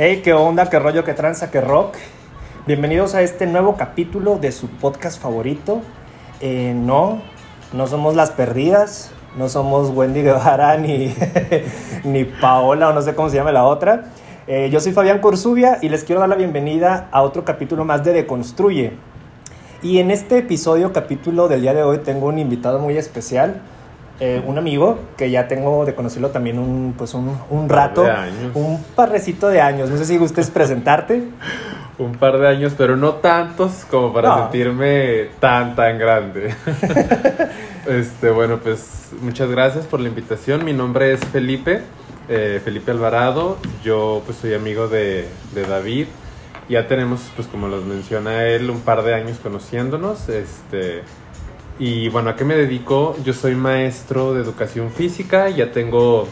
Hey, qué onda, qué rollo, qué tranza, qué rock. Bienvenidos a este nuevo capítulo de su podcast favorito. Eh, no, no somos las perdidas, no somos Wendy Guevara ni, ni Paola o no sé cómo se llama la otra. Eh, yo soy Fabián Corsubia y les quiero dar la bienvenida a otro capítulo más de Deconstruye. Y en este episodio, capítulo del día de hoy, tengo un invitado muy especial. Eh, un amigo que ya tengo de conocerlo también un, pues un, un rato, un parrecito de años. No sé si gustes presentarte. un par de años, pero no tantos como para sentirme tan, tan grande. este, bueno, pues muchas gracias por la invitación. Mi nombre es Felipe, eh, Felipe Alvarado. Yo pues soy amigo de, de David. Ya tenemos, pues como los menciona él, un par de años conociéndonos. Este, y bueno, ¿a qué me dedico? Yo soy maestro de educación física, ya tengo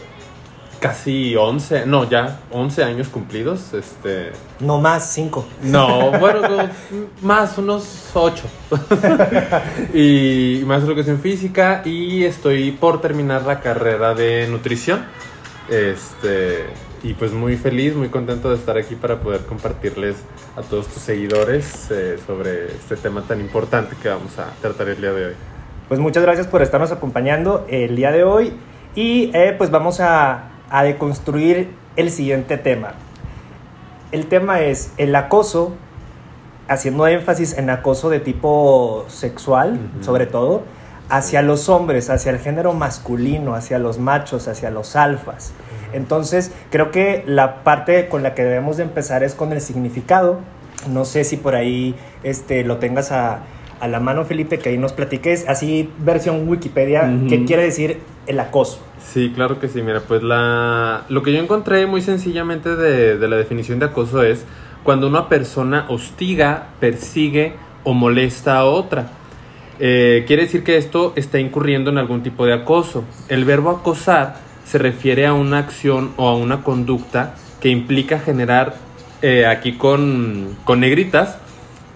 casi 11, no, ya 11 años cumplidos. Este... No más, 5. No, bueno, más, unos 8. y maestro de educación física y estoy por terminar la carrera de nutrición. Este, y pues muy feliz, muy contento de estar aquí para poder compartirles a todos tus seguidores eh, sobre este tema tan importante que vamos a tratar el día de hoy. Pues muchas gracias por estarnos acompañando el día de hoy y eh, pues vamos a, a, deconstruir el siguiente tema. El tema es el acoso, haciendo énfasis en acoso de tipo sexual, sobre todo, hacia los hombres, hacia el género masculino, hacia los machos, hacia los alfas. Entonces, creo que la parte con la que debemos de empezar es con el significado. No sé si por ahí este, lo tengas a, a la mano, Felipe, que ahí nos platiques, así versión Wikipedia, qué quiere decir el acoso. Sí, claro que sí. Mira, pues la, lo que yo encontré muy sencillamente de, de la definición de acoso es cuando una persona hostiga, persigue o molesta a otra. Eh, quiere decir que esto está incurriendo en algún tipo de acoso. El verbo acosar se refiere a una acción o a una conducta que implica generar, eh, aquí con, con negritas,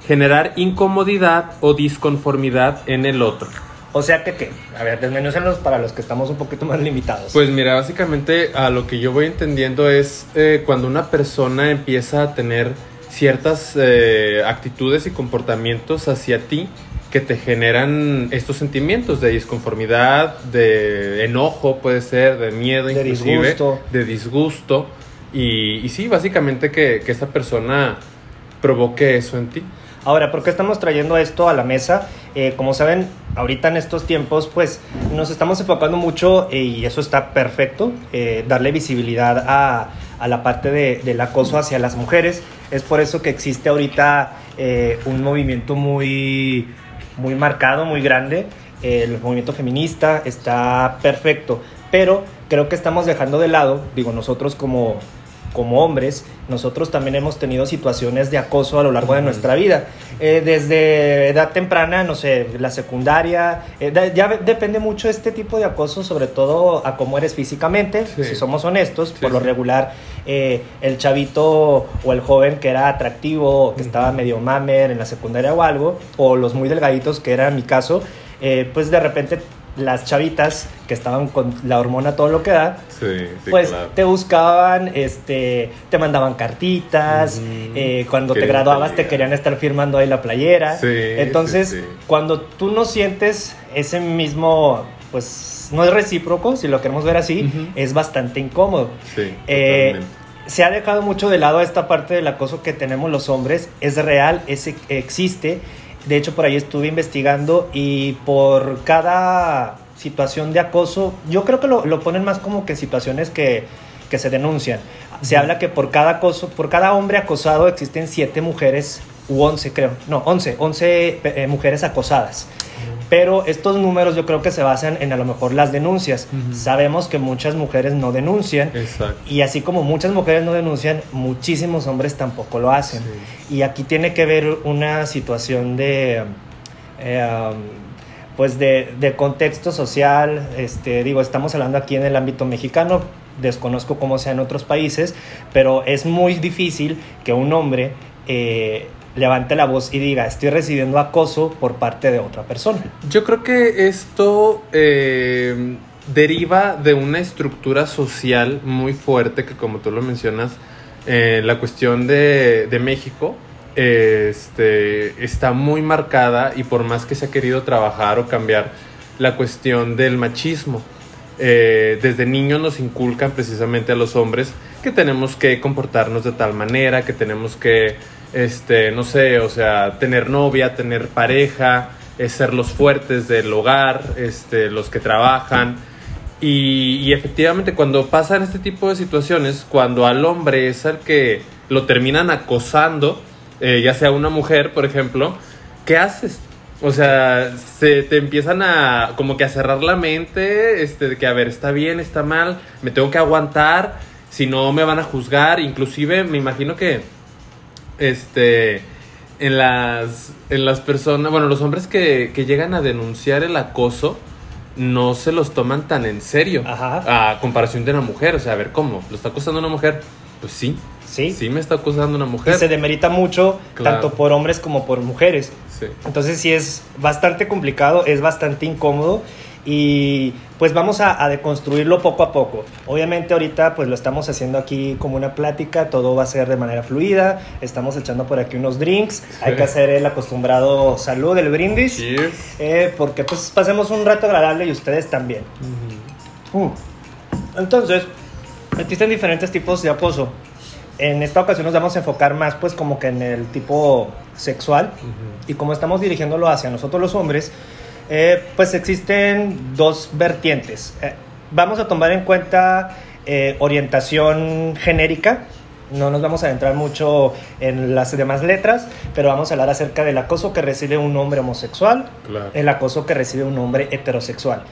generar incomodidad o disconformidad en el otro. O sea que, ¿qué? A ver, desmenúcenos para los que estamos un poquito más limitados. Pues mira, básicamente a lo que yo voy entendiendo es eh, cuando una persona empieza a tener ciertas eh, actitudes y comportamientos hacia ti que te generan estos sentimientos de disconformidad, de enojo, puede ser, de miedo, de disgusto. de disgusto. Y, y sí, básicamente que, que esa persona provoque eso en ti. Ahora, ¿por qué estamos trayendo esto a la mesa? Eh, como saben, ahorita en estos tiempos, pues nos estamos enfocando mucho, eh, y eso está perfecto, eh, darle visibilidad a, a la parte de, del acoso hacia las mujeres. Es por eso que existe ahorita un movimiento muy muy marcado, muy grande. El movimiento feminista está perfecto, pero creo que estamos dejando de lado, digo, nosotros como, como hombres, nosotros también hemos tenido situaciones de acoso a lo largo de nuestra vida. Eh, desde edad temprana, no sé, la secundaria, eh, ya depende mucho este tipo de acoso, sobre todo a cómo eres físicamente, sí. si somos honestos, sí, por lo regular, eh, el chavito o el joven que era atractivo, que estaba medio mamer en la secundaria o algo, o los muy delgaditos, que era mi caso, pues de repente las chavitas que estaban con la hormona todo lo que da, sí, sí, pues claro. te buscaban, este, te mandaban cartitas, uh -huh. eh, cuando te graduabas te querían estar firmando ahí la playera. Sí, Entonces, sí, cuando tú no sientes ese mismo, pues no es recíproco, si lo queremos ver así, uh -huh. es bastante incómodo. Sí, eh, se ha dejado mucho de lado esta parte del acoso que tenemos los hombres, es real, es, existe de hecho, por ahí estuve investigando y por cada situación de acoso, yo creo que lo, lo ponen más como que situaciones que, que se denuncian. Se habla que por cada acoso, por cada hombre acosado existen siete mujeres u once, creo. No, once, once eh, mujeres acosadas. Pero estos números yo creo que se basan en a lo mejor las denuncias. Uh -huh. Sabemos que muchas mujeres no denuncian. Exacto. Y así como muchas mujeres no denuncian, muchísimos hombres tampoco lo hacen. Sí. Y aquí tiene que ver una situación de... Eh, um, pues de, de, contexto social, este, digo, estamos hablando aquí en el ámbito mexicano, desconozco cómo sea en otros países, pero es muy difícil que un hombre eh, levante la voz y diga, estoy recibiendo acoso por parte de otra persona. Yo creo que esto eh, deriva de una estructura social muy fuerte que como tú lo mencionas, eh, la cuestión de, de México este, está muy marcada y por más que se ha querido trabajar o cambiar la cuestión del machismo, eh, desde niños nos inculcan precisamente a los hombres que tenemos que comportarnos de tal manera, que tenemos que, este, no sé, o sea, tener novia, tener pareja, eh, ser los fuertes del hogar, este, los que trabajan. Y, y, efectivamente cuando pasan este tipo de situaciones, cuando al hombre es el que lo terminan acosando, eh, ya sea una mujer, por ejemplo, ¿qué haces? O sea, se te empiezan a como que a cerrar la mente, este, de que a ver, está bien, está mal, me tengo que aguantar, si no me van a juzgar, inclusive me imagino que, este, en las, en las personas, bueno, los hombres que, que llegan a denunciar el acoso, no se los toman tan en serio Ajá. a comparación de una mujer, o sea, a ver, ¿cómo? ¿Lo está acosando una mujer? Pues sí, Sí. Sí me está acusando una mujer. Y se demerita mucho, Claro. tanto por hombres como por mujeres. Sí. Entonces sí es bastante complicado, es bastante incómodo y pues vamos a, a deconstruirlo poco a poco. Obviamente ahorita pues lo estamos haciendo aquí como una plática, todo va a ser de manera fluida, estamos echando por aquí unos drinks, hay que hacer el acostumbrado salud, el brindis, eh, porque pues pasemos un rato agradable y ustedes también. Mm. Entonces, existen diferentes tipos de acoso. En esta ocasión nos vamos a enfocar más pues como que en el tipo sexual y como estamos dirigiéndolo hacia nosotros los hombres, eh, pues existen dos vertientes. Eh, vamos a tomar en cuenta eh, orientación genérica, no nos vamos a adentrar mucho en las demás letras, pero vamos a hablar acerca del acoso que recibe un hombre homosexual, Claro. el acoso que recibe un hombre heterosexual.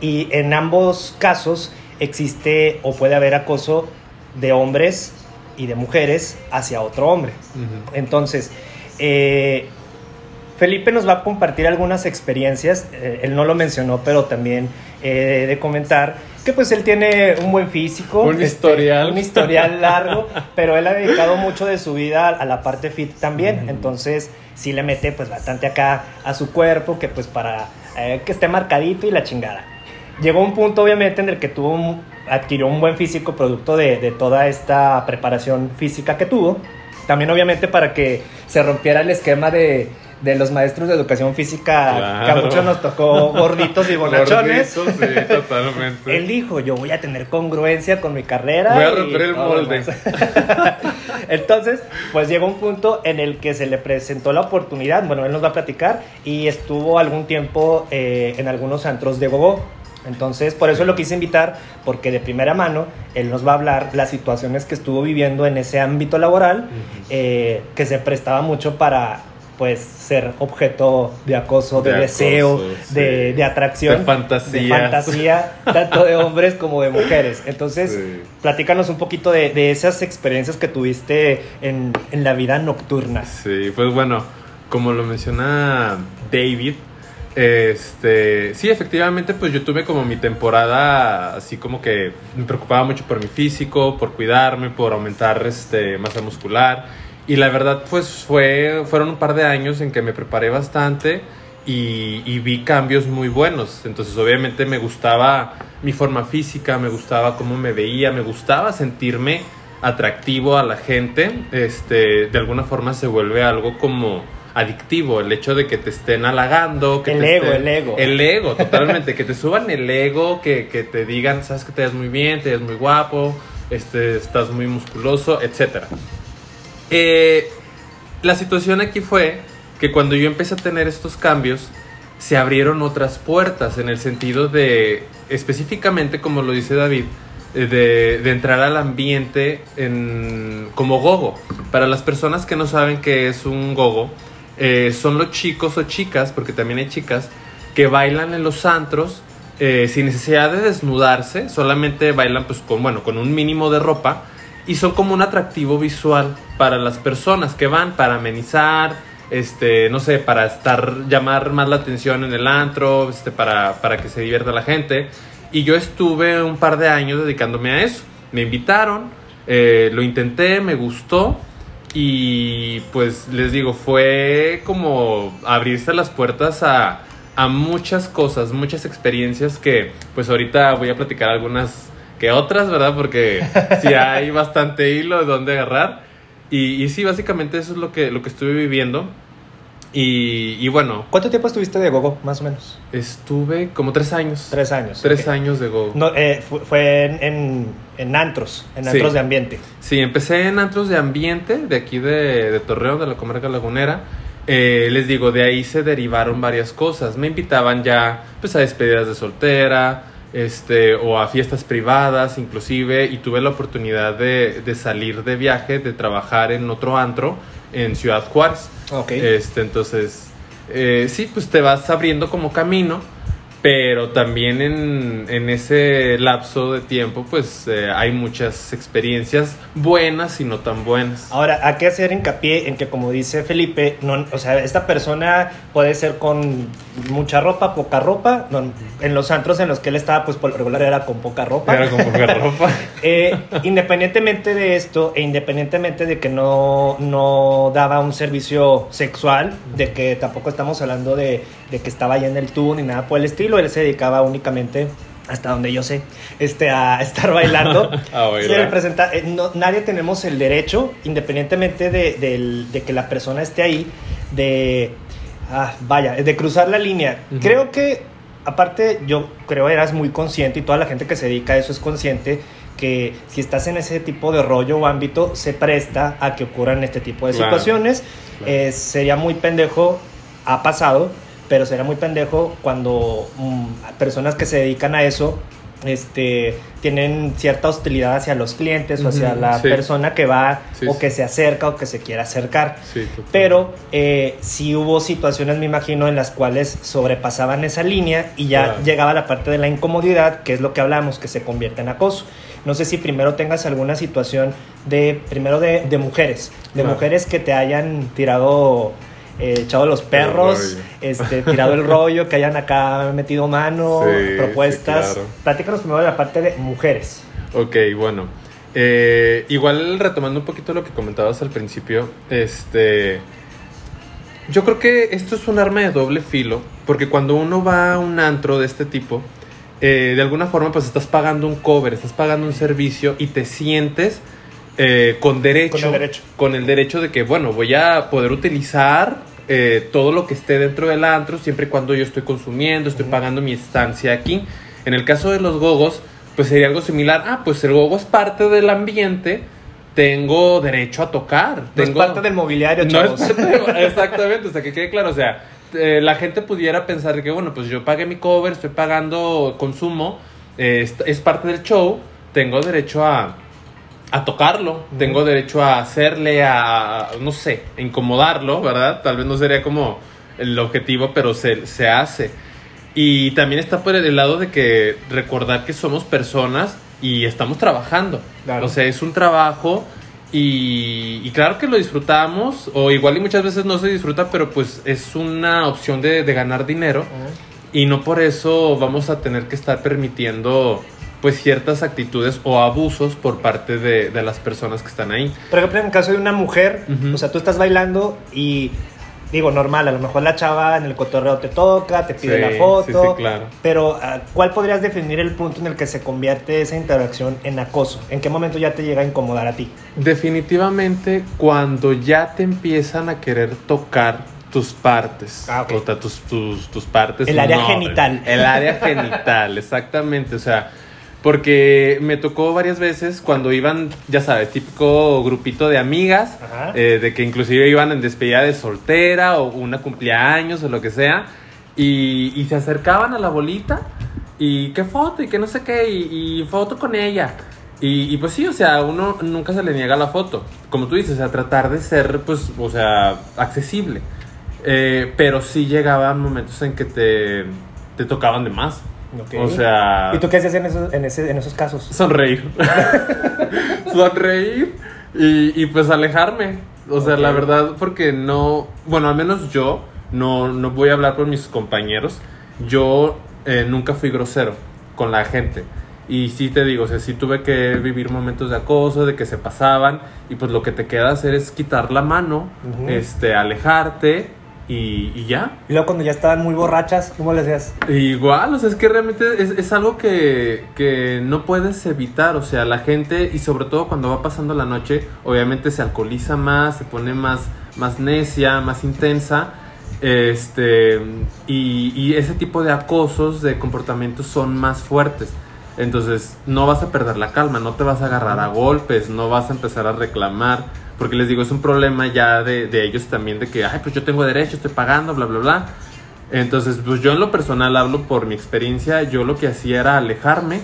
Y en ambos casos existe o puede haber acoso de hombres y de mujeres hacia otro hombre. Entonces, eh, Felipe nos va a compartir algunas experiencias, eh, él no lo mencionó, pero también eh, de comentar que pues él tiene un buen físico, Un este, historial. un historial largo, pero él ha dedicado mucho de su vida a la parte fit también, entonces sí le mete pues bastante acá a su cuerpo, que pues para eh, que esté marcadito y la chingada. Llegó un punto obviamente en el que tuvo un- adquirió un buen físico producto de, de toda esta preparación física que tuvo. También obviamente para que se rompiera el esquema de, de los maestros de educación física que a muchos nos tocó gorditos y bonachones. Gordito, sí, totalmente. Él dijo, yo voy a tener congruencia con mi carrera. Voy a romper el molde. lo demás". Entonces, pues llegó un punto en el que se le presentó la oportunidad, bueno, él nos va a platicar, y estuvo algún tiempo eh, en algunos antros de Gogó. Entonces, por eso lo quise invitar, porque de primera mano él nos va a hablar las situaciones que estuvo viviendo en ese ámbito laboral, eh, que se prestaba mucho para pues ser objeto de acoso, de, De deseo, acoso, de, sí. de atracción, De fantasía, tanto de hombres como de mujeres. Entonces, Sí. platícanos un poquito de, de esas experiencias que tuviste en, en la vida nocturna. Sí, pues bueno, como lo menciona David, este, sí, efectivamente, pues yo tuve como mi temporada así como que me preocupaba mucho por mi físico, por cuidarme, por aumentar este masa muscular y la verdad pues fue fueron un par de años en que me preparé bastante y, y vi cambios muy buenos. Entonces obviamente me gustaba mi forma física, me gustaba cómo me veía, me gustaba sentirme atractivo a la gente. Este, de alguna forma se vuelve algo como adictivo el hecho de que te estén halagando que El te ego, estén- el ego. el ego totalmente que te suban el ego que, que te digan sabes que te ves muy bien te ves muy guapo este estás muy musculoso etcétera eh, la situación aquí fue que cuando yo empecé a tener estos cambios, se abrieron otras puertas en el sentido de, específicamente como lo dice David, eh, de, entrar al ambiente en, como gogo. Para las personas que no saben qué es un gogo, eh, son los chicos o chicas, porque también hay chicas, que bailan en los antros sin necesidad de desnudarse, solamente bailan pues con, bueno, con un mínimo de ropa y son como un atractivo visual para las personas que van para amenizar, este, no sé, para estar, llamar más la atención en el antro, este, para, para que se divierta la gente. Y yo estuve un par de años dedicándome a eso. Me invitaron, eh, lo intenté, me gustó. Y pues les digo, fue como abrirse las puertas a, a muchas cosas, muchas experiencias que pues ahorita voy a platicar algunas que otras, ¿verdad? Porque sí hay bastante hilo de dónde agarrar. Y, y sí, básicamente eso es lo que, lo que estuve viviendo. Y, y bueno, ¿Cuánto tiempo estuviste de gogo, más o menos? estuve como tres años. Tres años. Tres ok. años de Go. No, eh, fu- fue en, en, en antros, en Sí. antros de ambiente. Sí, empecé en antros de ambiente de aquí de, de Torreón, de la comarca lagunera. Eh, les digo, de ahí se derivaron varias cosas. Me invitaban ya pues, a despedidas de soltera, este, o a fiestas privadas inclusive, y tuve la oportunidad de, de salir de viaje, de trabajar en otro antro en Ciudad Juárez. Este, entonces, eh, sí, pues te vas abriendo como camino, pero también en, en ese lapso de tiempo, pues eh, hay muchas experiencias buenas y no tan buenas. Ahora, hay que hacer hincapié en que, como dice Felipe, no, o sea, esta persona puede ser con mucha ropa, poca ropa. No, en los antros en los que él estaba, pues por regular era con poca ropa. Era con poca ropa. Eh, independientemente de esto, e independientemente de que no, no daba un servicio sexual, de que tampoco estamos hablando de, de que estaba allá en el tubo ni nada por el estilo, él se dedicaba únicamente, hasta donde yo sé, este, a estar bailando. A representa- eh, no- nadie tenemos el derecho, independientemente de, del- de que la persona esté ahí, de, ah, vaya, de cruzar la línea. Creo que, aparte, yo creo eras muy consciente y toda la gente que se dedica a eso es consciente que si estás en ese tipo de rollo o ámbito, se presta a que ocurran este tipo de Claro, situaciones. claro. Eh, sería muy pendejo, ha pasado, pero sería muy pendejo cuando mm, personas que se dedican a eso este, tienen cierta hostilidad hacia los clientes o hacia la sí. persona que va Sí, o sí. que se acerca o que se quiere acercar. Sí. Pero eh, sí hubo situaciones, me imagino, en las cuales sobrepasaban esa línea y ya Claro. llegaba la parte de la incomodidad, que es lo que hablamos, que se convierte en acoso. No sé si primero tengas alguna situación de, primero de, de mujeres, de Claro. mujeres que te hayan tirado, eh, echado los perros, este, tirado el rollo, que hayan acá metido mano, Sí, propuestas. sí, claro. Platícanos primero de la parte de mujeres. Ok, bueno. Eh, igual retomando un poquito lo que comentabas al principio, este... Yo creo que esto es un arma de doble filo, porque cuando uno va a un antro de este tipo, eh, de alguna forma pues estás pagando un cover, estás pagando un servicio y te sientes eh, con derecho, Con el derecho. con el derecho de que, bueno, voy a poder utilizar eh, todo lo que esté dentro del antro siempre y cuando yo estoy consumiendo, estoy pagando mi estancia aquí. En el caso de los gogos, pues sería algo similar. Ah, pues el gogo es parte del ambiente, tengo derecho a tocar. No es tengo... parte del mobiliario, No es parte- exactamente, o sea, que quede claro, o sea, eh, la gente pudiera pensar que, bueno, pues yo pagué mi cover, estoy pagando consumo, eh, es, es parte del show, tengo derecho a, a tocarlo, tengo derecho a hacerle, a, no sé, a incomodarlo, ¿verdad? Tal vez no sería como el objetivo, pero se, se hace. Y también está por el lado de que recordar que somos personas y estamos trabajando. Claro. O sea, es un trabajo y, y claro que lo disfrutamos, o igual y muchas veces no se disfruta, pero pues es una opción de, de ganar dinero y no por eso vamos a tener que estar permitiendo pues ciertas actitudes o abusos por parte de, de las personas que están ahí. Por ejemplo, en el caso de una mujer, o sea, tú estás bailando y digo, normal, a lo mejor la chava en el cotorreo te toca, te pide Sí, la foto, sí, sí, claro. pero ah, ¿cuál podrías definir el punto en el que se convierte esa interacción en acoso? ¿En qué momento ya te llega a incomodar a ti? Definitivamente cuando ya te empiezan a querer tocar tus partes, Ah, ok. o sea, tus, tus, tus partes. El área no, genital. El área genital, exactamente, o sea, porque me tocó varias veces cuando iban, ya sabes, típico grupito de amigas, eh, de que inclusive iban en despedida de soltera o una cumpleaños o lo que sea, y, y se acercaban a la bolita y qué foto y que no sé qué, y, y foto con ella. Y, y pues sí, o sea, uno nunca se le niega la foto. Como tú dices, o sea, tratar de ser, pues, o sea, accesible. Eh, pero sí llegaban momentos en que te, te tocaban de más. O sea, ¿Y tú qué hacías en esos, en ese- en esos casos? sonreír. sonreír y, y pues alejarme. O sea, la verdad, porque no, bueno, al menos yo, no, no voy a hablar por mis compañeros, yo eh, nunca fui grosero con la gente. Y sí te digo, o sea, sí tuve que vivir momentos de acoso, de que se pasaban, y pues lo que te queda hacer es quitar la mano, este, alejarte y, ya. Y luego cuando ya estaban muy borrachas, ¿cómo les decías? Igual, o sea, es que realmente es, algo que, que, no puedes evitar, o sea, la gente, y sobre todo cuando va pasando la noche, obviamente se alcoholiza más, se pone más, más necia, más intensa, este, y, y ese tipo de acosos, de comportamientos son más fuertes. Entonces, no vas a perder la calma, no te vas a agarrar a golpes, no vas a empezar a reclamar porque les digo, es un problema ya de, de ellos también, de que, ay, pues yo tengo derecho, estoy pagando, bla, bla, bla. Entonces, pues yo en lo personal hablo por mi experiencia, yo lo que hacía era alejarme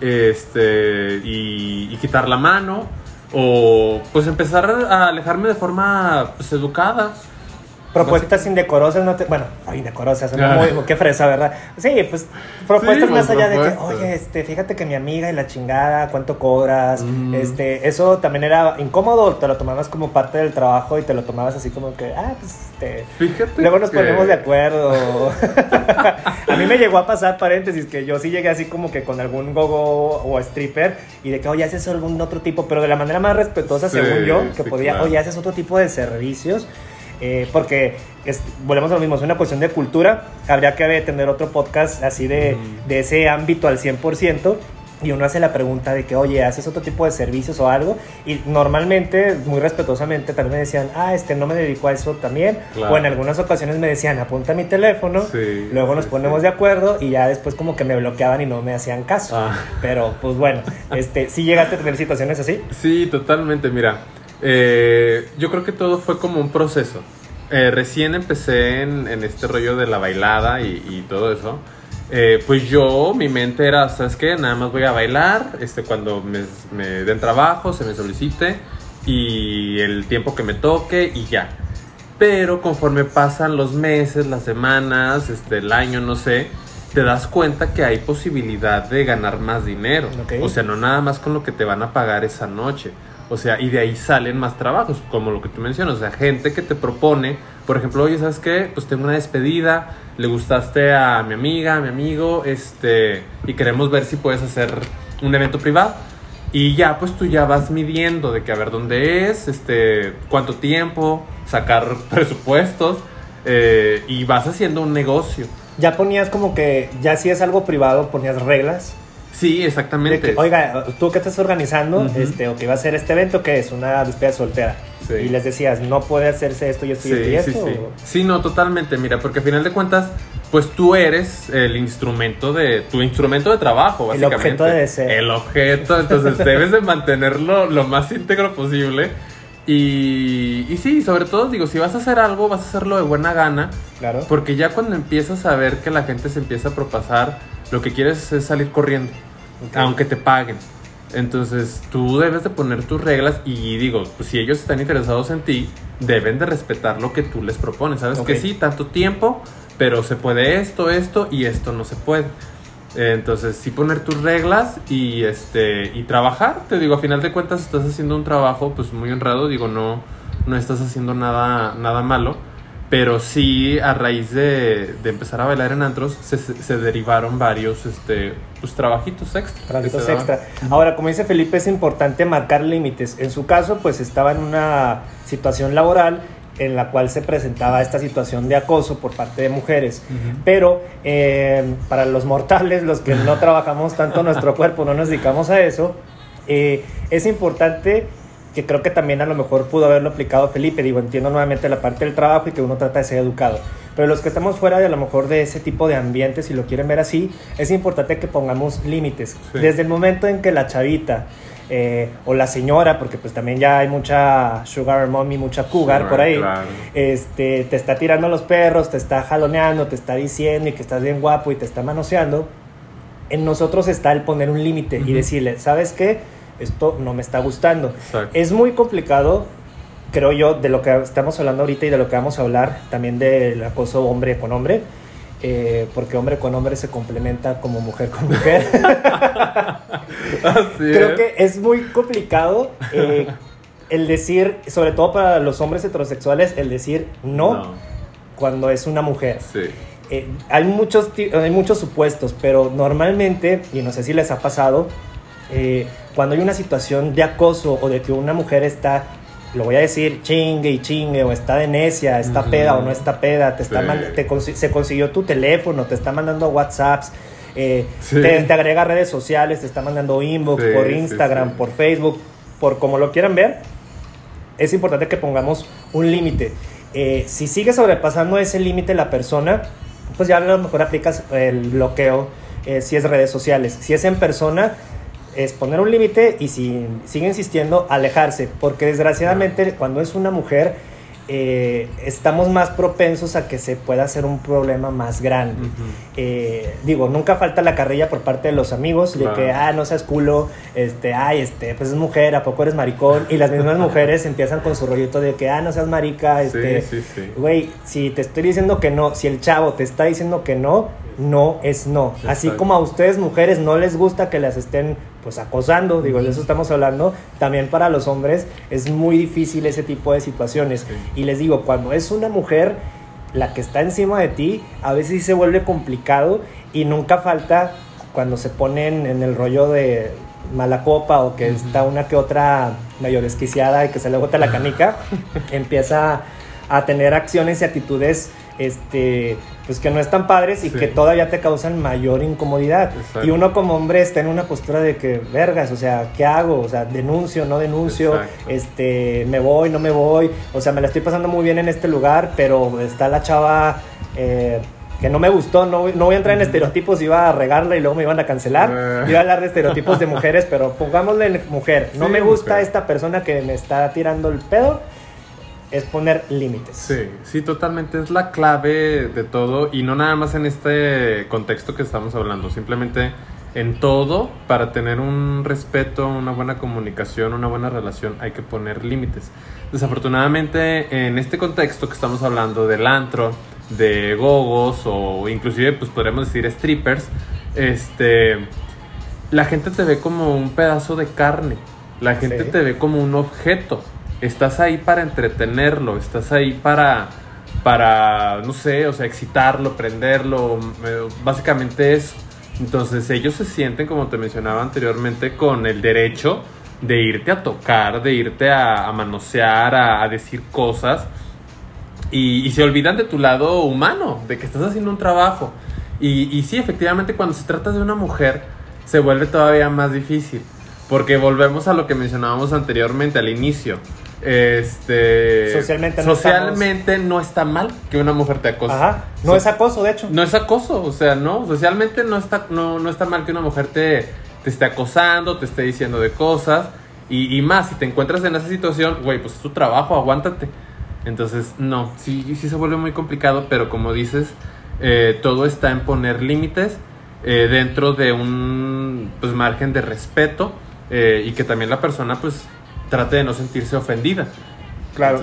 este, y, y quitar la mano o pues empezar a alejarme de forma pues, educada Propuestas indecorosas, no te, bueno, indecorosas, no muy, qué fresa, ¿verdad? Sí, pues propuestas más allá de que, oye, este, fíjate que mi amiga y la chingada, ¿cuánto cobras? Este, eso también era incómodo, te lo tomabas como parte del trabajo y te lo tomabas así como que, ah, pues, este, fíjate luego nos ponemos de acuerdo. a mí me llegó a pasar, paréntesis, que yo sí llegué así como que con algún gogo o stripper y de que, oye, haces algún otro tipo, pero de la manera más respetuosa, según yo, que podía, oye, haces otro tipo de servicios eh, porque volvemos a lo mismo, es una cuestión de cultura, habría que tener otro podcast así de, de ese ámbito al 100%. Y uno hace la pregunta de que, oye, ¿haces otro tipo de servicios o algo? Y normalmente, muy respetuosamente, también me decían, ah, este no me dedico a eso también. O en algunas ocasiones me decían, apunta mi teléfono, luego nos ponemos de acuerdo y ya después como que me bloqueaban y no me hacían caso. Ah. Pero pues bueno, este, ¿sí llegaste a tener situaciones así? Sí, totalmente. Mira, eh, yo creo que todo fue como un proceso. Eh, recién empecé en, este rollo de la bailada y, todo eso. Eh, pues yo, mi mente era, ¿sabes qué? Nada más voy a bailar este, cuando me, me den trabajo, se me solicite y el tiempo que me toque y ya. Pero conforme pasan los meses, las semanas, este, el año, no sé, te das cuenta que hay posibilidad de ganar más dinero. O sea, no nada más con lo que te van a pagar esa noche. O sea, y de ahí salen más trabajos, como lo que tú mencionas. O sea, gente que te propone, por ejemplo, oye, ¿sabes qué? Pues tengo una despedida, le gustaste a mi amiga, a mi amigo, este, y queremos ver si puedes hacer un evento privado. Y ya, pues tú ya vas midiendo de que a ver dónde es, este, cuánto tiempo, sacar presupuestos, eh, y vas haciendo un negocio. Ya ponías como que, ya si es algo privado, ponías reglas Sí, exactamente. Oiga, tú qué estás organizando, este, o que va a ser este evento, que es una despedida soltera. Y les decías, no puede hacerse esto y esto esto y esto. Sí, sí. sí, no, totalmente. Mira, porque al final de cuentas, pues tú eres el instrumento de, tu instrumento de trabajo, básicamente. El objeto de deseo. El objeto, entonces debes de mantenerlo lo más íntegro posible. Y, y sí, sobre todo digo, si vas a hacer algo, vas a hacerlo de buena gana. Claro. Porque ya cuando empiezas a ver que la gente se empieza a propasar, lo que quieres es salir corriendo aunque te paguen. Entonces tú debes de poner tus reglas y digo, pues si ellos están interesados en ti, deben de respetar lo que tú les propones. Sabes que sí, tanto tiempo, pero se puede esto, esto y esto no se puede. Entonces sí poner tus reglas y este y trabajar. Te digo, a final de cuentas estás haciendo un trabajo pues muy honrado. Digo, no no estás haciendo nada nada malo pero sí a raíz de, de, empezar a bailar en antros se, se derivaron varios este pues trabajitos extra trabajitos extra. Ahora como dice Felipe es importante marcar límites. En su caso pues estaba en una situación laboral en la cual se presentaba esta situación de acoso por parte de mujeres. Pero eh, para los mortales, los que no trabajamos tanto nuestro cuerpo, no nos dedicamos a eso, eh, es importante que creo que también a lo mejor pudo haberlo aplicado Felipe. Digo, entiendo nuevamente la parte del trabajo y que uno trata de ser educado. Pero los que estamos fuera de a lo mejor de ese tipo de ambiente, si lo quieren ver así, es importante que pongamos límites. Desde el momento en que la chavita eh, o la señora, porque pues también ya hay mucha sugar mommy, mucha cougar por ahí, este, te está tirando los perros, te está jaloneando, te está diciendo y que estás bien guapo y te está manoseando, en nosotros está el poner un límite y decirle, ¿sabes qué? Esto no me está gustando. Es muy complicado, creo yo, de lo que estamos hablando ahorita y de lo que vamos a hablar también del acoso hombre con hombre. Eh, porque hombre con hombre se complementa como mujer con mujer. Creo que es muy complicado eh, el decir, sobre todo para los hombres heterosexuales, el decir no, cuando es una mujer. Eh, hay, muchos, hay muchos supuestos, pero normalmente, y no sé si les ha pasado, cuando hay una situación de acoso o de que una mujer está lo voy a decir, chingue y chingue, o está de necia, está peda o no está peda, te está se consiguió tu teléfono, te está mandando WhatsApps, eh, te, agrega redes sociales, te está mandando inbox por Instagram, por Facebook, por como lo quieran ver. Es importante que pongamos un límite. Eh, si sigue sobrepasando ese límite la persona, pues ya a lo mejor aplicas el bloqueo eh, si es redes sociales. Si es en persona, es poner un límite y si sigue insistiendo, alejarse. Porque desgraciadamente cuando es una mujer, eh, estamos más propensos a que se pueda hacer un problema más grande. Eh, digo, nunca falta la carrilla por parte de los amigos de que, ah, no seas culo, este, ay, este, pues es mujer, ¿a poco eres maricón? Y las mismas mujeres empiezan con su rollito de que, ah, no seas marica, este, güey, si te estoy diciendo que no, si el chavo te está diciendo que no, no es no. Así como a ustedes mujeres no les gusta que las estén pues acosando, digo, de eso estamos hablando, también para los hombres es muy difícil ese tipo de situaciones. Y les digo, cuando es una mujer la que está encima de ti, a veces sí se vuelve complicado y nunca falta cuando se ponen en el rollo de mala copa o que está una que otra medio desquiciada y que se le bota la canica, empieza a tener acciones y actitudes este pues que no están padres y que todavía te causan mayor incomodidad. Y uno como hombre está en una postura de que, vergas, o sea, ¿qué hago? O sea, denuncio, no denuncio, este, me voy, no me voy, o sea, me la estoy pasando muy bien en este lugar, pero está la chava... Eh, que no me gustó, no, no voy a entrar en estereotipos, iba a regarla y luego me iban a cancelar. Eh. Iba a hablar de estereotipos de mujeres, pero pongámosle mujer. No me gusta esta persona que me está tirando el pedo es poner límites. Sí, sí, totalmente. Es la clave de todo y no nada más en este contexto que estamos hablando, simplemente en todo, para tener un respeto, una buena comunicación, una buena relación, hay que poner límites. Desafortunadamente, en este contexto que estamos hablando del antro, de gogos o inclusive, pues podríamos decir strippers, este, la gente te ve como un pedazo de carne, la gente te ve como un objeto estás ahí para entretenerlo, estás ahí para, para, no sé, o sea, excitarlo, prenderlo, básicamente eso. Entonces ellos se sienten, como te mencionaba anteriormente, con el derecho de irte a tocar, de irte a, manosear, a, decir cosas. Y, se olvidan de tu lado humano, de que estás haciendo un trabajo. Y, y sí, efectivamente, cuando se trata de una mujer, se vuelve todavía más difícil. Porque volvemos a lo que mencionábamos anteriormente al inicio este socialmente no, socialmente no está mal que una mujer te acose. Ajá. No es acoso, de hecho. No es acoso, o sea, no, socialmente no está no, no está mal que una mujer te, te esté acosando, te esté diciendo de cosas y, más si te encuentras en esa situación, güey, pues es tu trabajo, aguántate. Entonces, no, sí sí se vuelve muy complicado, pero como dices, eh, todo está en poner límites eh, dentro de un pues margen de respeto eh, y que también la persona pues trate de no sentirse ofendida. Claro.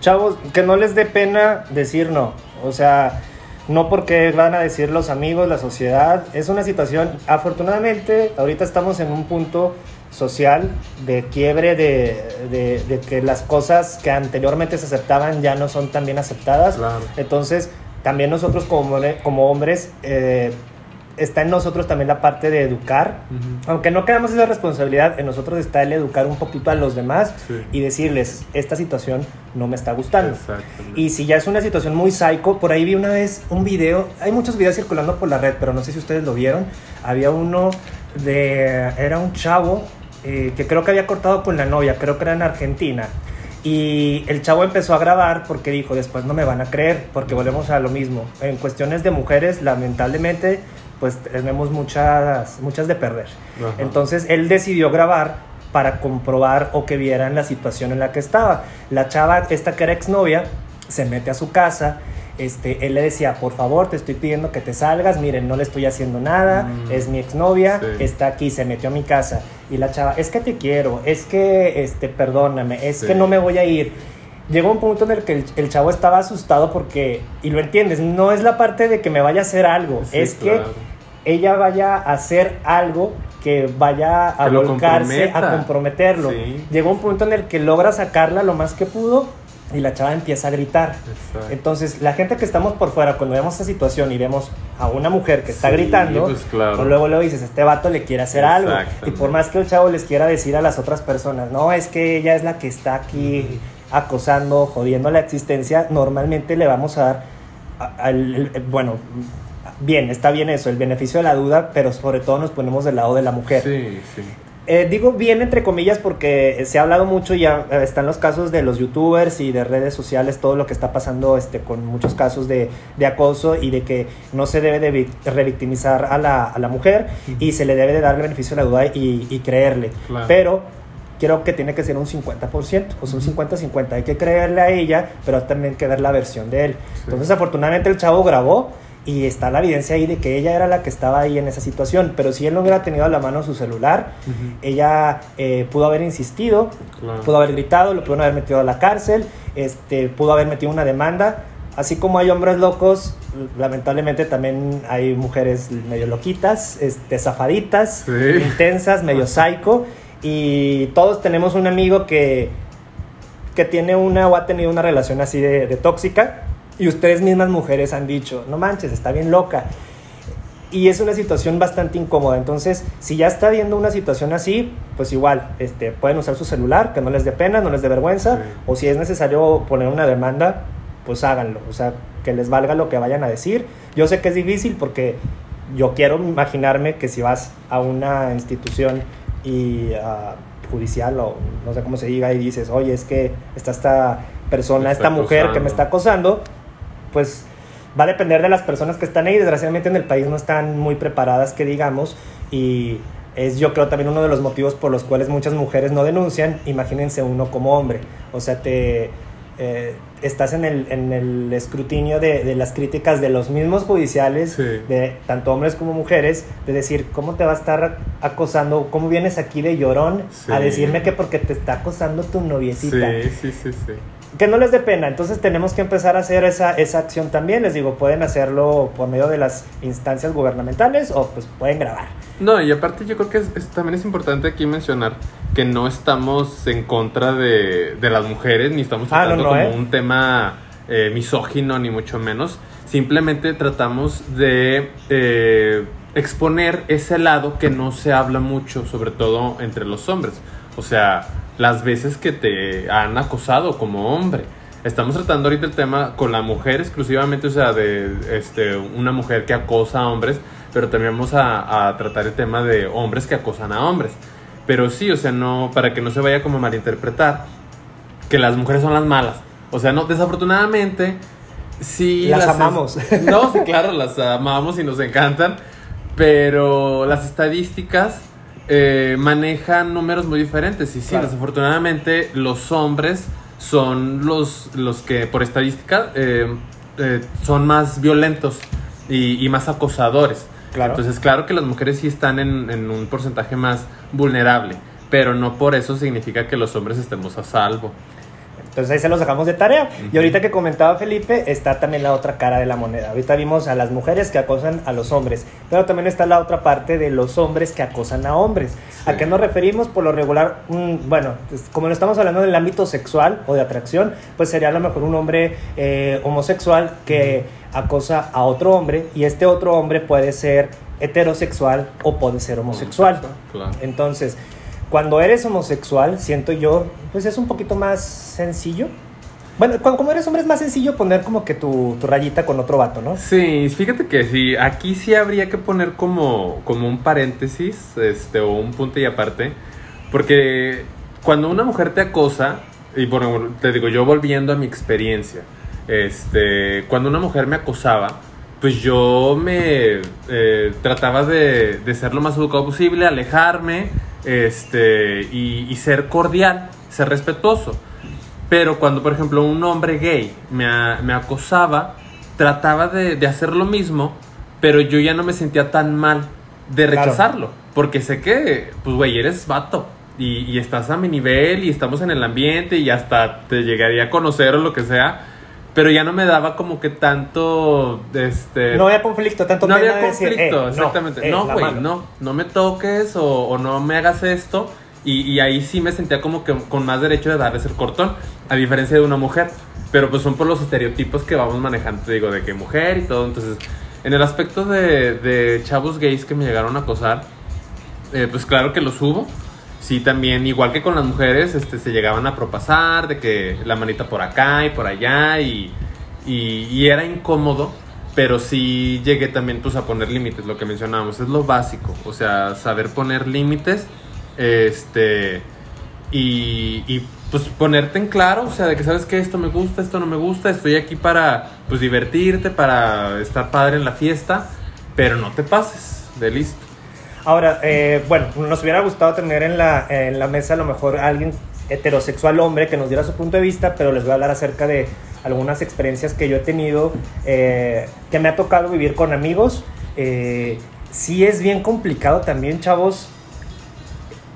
Chavos, que no les dé pena decir no. O sea, no porque van a decir los amigos, la sociedad. Es una situación, afortunadamente, ahorita estamos en un punto social de quiebre de, de, que las cosas que anteriormente se aceptaban ya no son tan bien aceptadas. Entonces, también nosotros como, como hombres eh, está en nosotros también la parte de educar. Aunque no queramos esa responsabilidad, en nosotros está el educar un poquito a los demás y decirles, esta situación no me está gustando. Y si ya es una situación muy psycho, por ahí vi una vez un video, hay muchos videos circulando por la red, pero no sé si ustedes lo vieron. Había uno de, era un chavo eh, que creo que había cortado con la novia, creo que era en Argentina. Y el chavo empezó a grabar porque dijo, después no me van a creer, porque volvemos a lo mismo. En cuestiones de mujeres, lamentablemente, pues tenemos muchas, muchas de perder. Entonces él decidió grabar para comprobar o que vieran la situación en la que estaba. La chava, esta que era exnovia, se mete a su casa. Este, él le decía, por favor, te estoy pidiendo que te salgas, miren, no le estoy haciendo nada, mm. es mi exnovia, está aquí, se metió a mi casa. Y la chava, es que te quiero, es que, este, perdóname, es que no me voy a ir llegó un punto en el que el, chavo estaba asustado porque, y lo entiendes, no es la parte de que me vaya a hacer algo, es que ella vaya a hacer algo que vaya a volcarse, a comprometerlo. Llegó un punto en el que logra sacarla lo más que pudo y la chava empieza a gritar. Entonces, la gente que estamos por fuera, cuando vemos esta situación y vemos a una mujer que está gritando, pues claro. pues luego luego dices, este vato le quiere hacer algo. Y por más que el chavo les quiera decir a las otras personas, no, es que ella es la que está aquí acosando, jodiendo la existencia, normalmente le vamos a dar, al, bueno, bien, está bien eso, el beneficio de la duda, pero sobre todo nos ponemos del lado de la mujer. Sí, sí. Eh, digo bien entre comillas porque se ha hablado mucho, ya eh, están los casos de los youtubers y de redes sociales, todo lo que está pasando este, con muchos casos de, de acoso y de que no se debe de revictimizar a la, a la mujer y se le debe de dar el beneficio de la duda y, y creerle. Pero creo que tiene que ser un 50%, o sea, un 50-50. Hay que creerle a ella, pero también hay que ver la versión de él. Entonces, afortunadamente, el chavo grabó y está la evidencia ahí de que ella era la que estaba ahí en esa situación. Pero si él no hubiera tenido a la mano su celular, ella eh, pudo haber insistido, pudo haber gritado, lo pudo haber metido a la cárcel, este, pudo haber metido una demanda. Así como hay hombres locos, lamentablemente también hay mujeres medio loquitas, este, zafaditas, intensas, medio psycho. Y todos tenemos un amigo que, que tiene una o ha tenido una relación así de, de tóxica y ustedes mismas mujeres han dicho, no manches, está bien loca. Y es una situación bastante incómoda. Entonces, si ya está viendo una situación así, pues igual, este, pueden usar su celular, que no les dé pena, no les dé vergüenza. O si es necesario poner una demanda, pues háganlo. O sea, que les valga lo que vayan a decir. Yo sé que es difícil porque yo quiero imaginarme que si vas a una institución y uh, judicial o no sé cómo se diga y dices, oye, es que está esta persona, esta mujer que me está acosando, pues va a depender de las personas que están ahí. Desgraciadamente en el país no están muy preparadas, que digamos, y es yo creo también uno de los motivos por los cuales muchas mujeres no denuncian. Imagínense uno como hombre, o sea, te eh, estás en el, en el escrutinio de, de, las críticas de los mismos judiciales, de tanto hombres como mujeres, de decir, ¿cómo te va a estar acosando? ¿Cómo vienes aquí de llorón a decirme que porque te está acosando tu noviecita? Sí, sí, sí, sí que no les dé pena. Entonces tenemos que empezar a hacer esa, esa acción también. Les digo, pueden hacerlo por medio de las instancias gubernamentales o pues pueden grabar. No, y aparte yo creo que también es importante aquí mencionar que no estamos en contra de, de las mujeres, ni estamos ah, tratando como ¿eh? un tema eh, misógino, ni mucho menos. Simplemente tratamos de eh, exponer ese lado que no se habla mucho, sobre todo entre los hombres. O sea, las veces que te han acosado como hombre. Estamos tratando ahorita el tema con la mujer exclusivamente, o sea, de este, una mujer que acosa a hombres, pero también vamos a, tratar el tema de hombres que acosan a hombres. Pero sí, o sea, no, para que no se vaya como a malinterpretar, que las mujeres son las malas. O sea, no, desafortunadamente, sí. Las, amamos. No, sí, claro, las amamos y nos encantan, pero las estadísticas eh, manejan números muy diferentes. Y sí, desafortunadamente los hombres son los, los que por estadística eh, eh, son más violentos y, más acosadores. Entonces, claro que las mujeres sí están en, en, un porcentaje más vulnerable, pero no por eso significa que los hombres estemos a salvo. Entonces ahí se los dejamos de tarea. Y ahorita que comentaba Felipe, está también la otra cara de la moneda. Ahorita vimos a las mujeres que acosan a los hombres, pero también está la otra parte de los hombres que acosan a hombres. ¿A qué nos referimos? Por lo regular, bueno, pues, como no estamos hablando del ámbito sexual o de atracción, pues sería a lo mejor un hombre eh, homosexual que acosa a otro hombre y este otro hombre puede ser heterosexual o puede ser homosexual. Entonces, cuando eres homosexual, siento yo, pues es un poquito más sencillo. Bueno, cuando, como eres hombre es más sencillo poner como que tu, rayita con otro vato, ¿no? Sí, fíjate que sí, aquí sí habría que poner como, como un paréntesis, este, o un punto y aparte, porque cuando una mujer te acosa, y bueno, te digo, yo volviendo a mi experiencia, este, cuando una mujer me acosaba, pues yo me eh, trataba de, de ser lo más educado posible, alejarme, este, y, ser cordial, ser respetuoso. Pero cuando, por ejemplo, un hombre gay me, me acosaba, trataba de, hacer lo mismo, pero yo ya no me sentía tan mal de rechazarlo. Porque sé que, pues, güey, eres vato. Y, y, estás a mi nivel y estamos en el ambiente y hasta te llegaría a conocer o lo que sea pero ya no me daba como que tanto este no había conflicto tanto no había conflicto eh, exactamente no güey no, no, me toques o, no me hagas esto Y, ahí sí me sentía como que con más derecho de darles el cortón, a diferencia de una mujer. Pero pues son por los estereotipos que vamos manejando, digo, de que mujer y todo. Entonces, en el aspecto de, de chavos gays que me llegaron a acosar, eh, pues claro que los hubo. Sí, también, igual que con las mujeres, este, se llegaban a propasar, de que la manita por acá y por allá, y, y, era incómodo, pero sí llegué también pues a poner límites, lo que mencionábamos, es lo básico, o sea, saber poner límites este. Y, y, pues ponerte en claro, o sea, de que sabes que esto me gusta, esto no me gusta, estoy aquí para pues divertirte, para estar padre en la fiesta, pero no te pases de listo. Ahora, eh, bueno, nos hubiera gustado tener en la, en la mesa a lo mejor alguien heterosexual hombre que nos diera su punto de vista, pero les voy a hablar acerca de algunas experiencias que yo he tenido, eh, que me ha tocado vivir con amigos. Eh, sí es bien complicado también, chavos,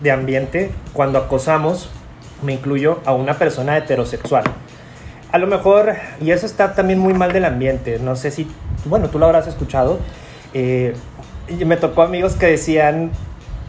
de ambiente cuando acosamos, me incluyo, a una persona heterosexual. A lo mejor, y eso está también muy mal del ambiente, no sé si, bueno, tú lo habrás escuchado, eh, me tocó amigos que decían,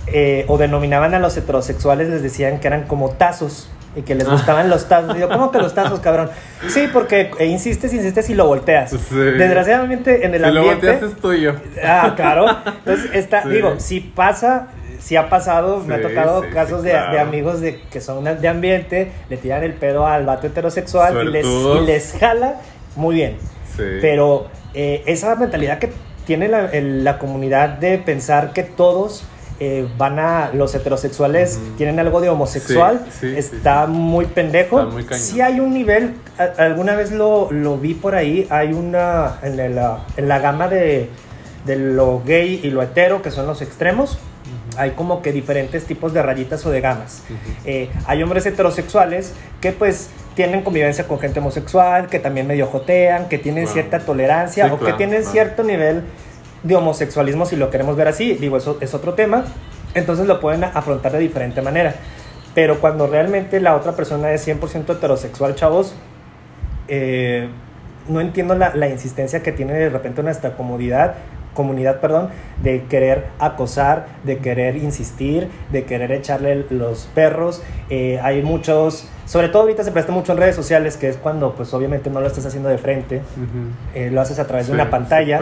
eh, o denominaban a los heterosexuales, les decían que eran como tazos y que les ah. gustaban los tazos. Digo, ¿cómo que los tazos, cabrón? Sí, porque eh, insistes, insistes y lo volteas. Desgraciadamente en el ambiente. Si lo volteas es tuyo. Ah, claro. Entonces, está, digo, si pasa, si ha pasado, me ha tocado casos de, amigos de, que son de ambiente, le tiran el pedo al vato heterosexual y les, y les, jala muy bien. Pero eh, esa mentalidad que tiene la, la, comunidad de pensar que todos eh, van a los heterosexuales tienen algo de homosexual está muy pendejo. Si hay un nivel alguna vez lo, lo, vi por ahí hay una en la, en la gama de, de lo gay y lo hetero que son los extremos hay como que diferentes tipos de rayitas o de gamas. Eh, hay hombres heterosexuales que pues tienen convivencia con gente homosexual, que también medio jotean, que tienen cierta tolerancia o que tienen cierto nivel de homosexualismo si lo queremos ver así. Digo, eso es otro tema. Entonces lo pueden afrontar de diferente manera. Pero cuando realmente la otra persona es 100% heterosexual, chavos, eh, no entiendo la, la, insistencia que tiene de repente nuestra comodidad comunidad, perdón, de querer acosar, de querer insistir, de querer echarle los perros. Eh, hay muchos, sobre todo ahorita se presta mucho en redes sociales, que es cuando pues obviamente no lo estás haciendo de frente, eh, lo haces a través de una pantalla.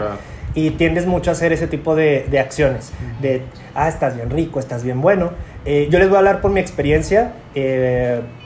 Y tiendes mucho a hacer ese tipo de, de acciones, de, ah, estás bien rico, estás bien bueno. Eh, yo les voy a hablar por mi experiencia,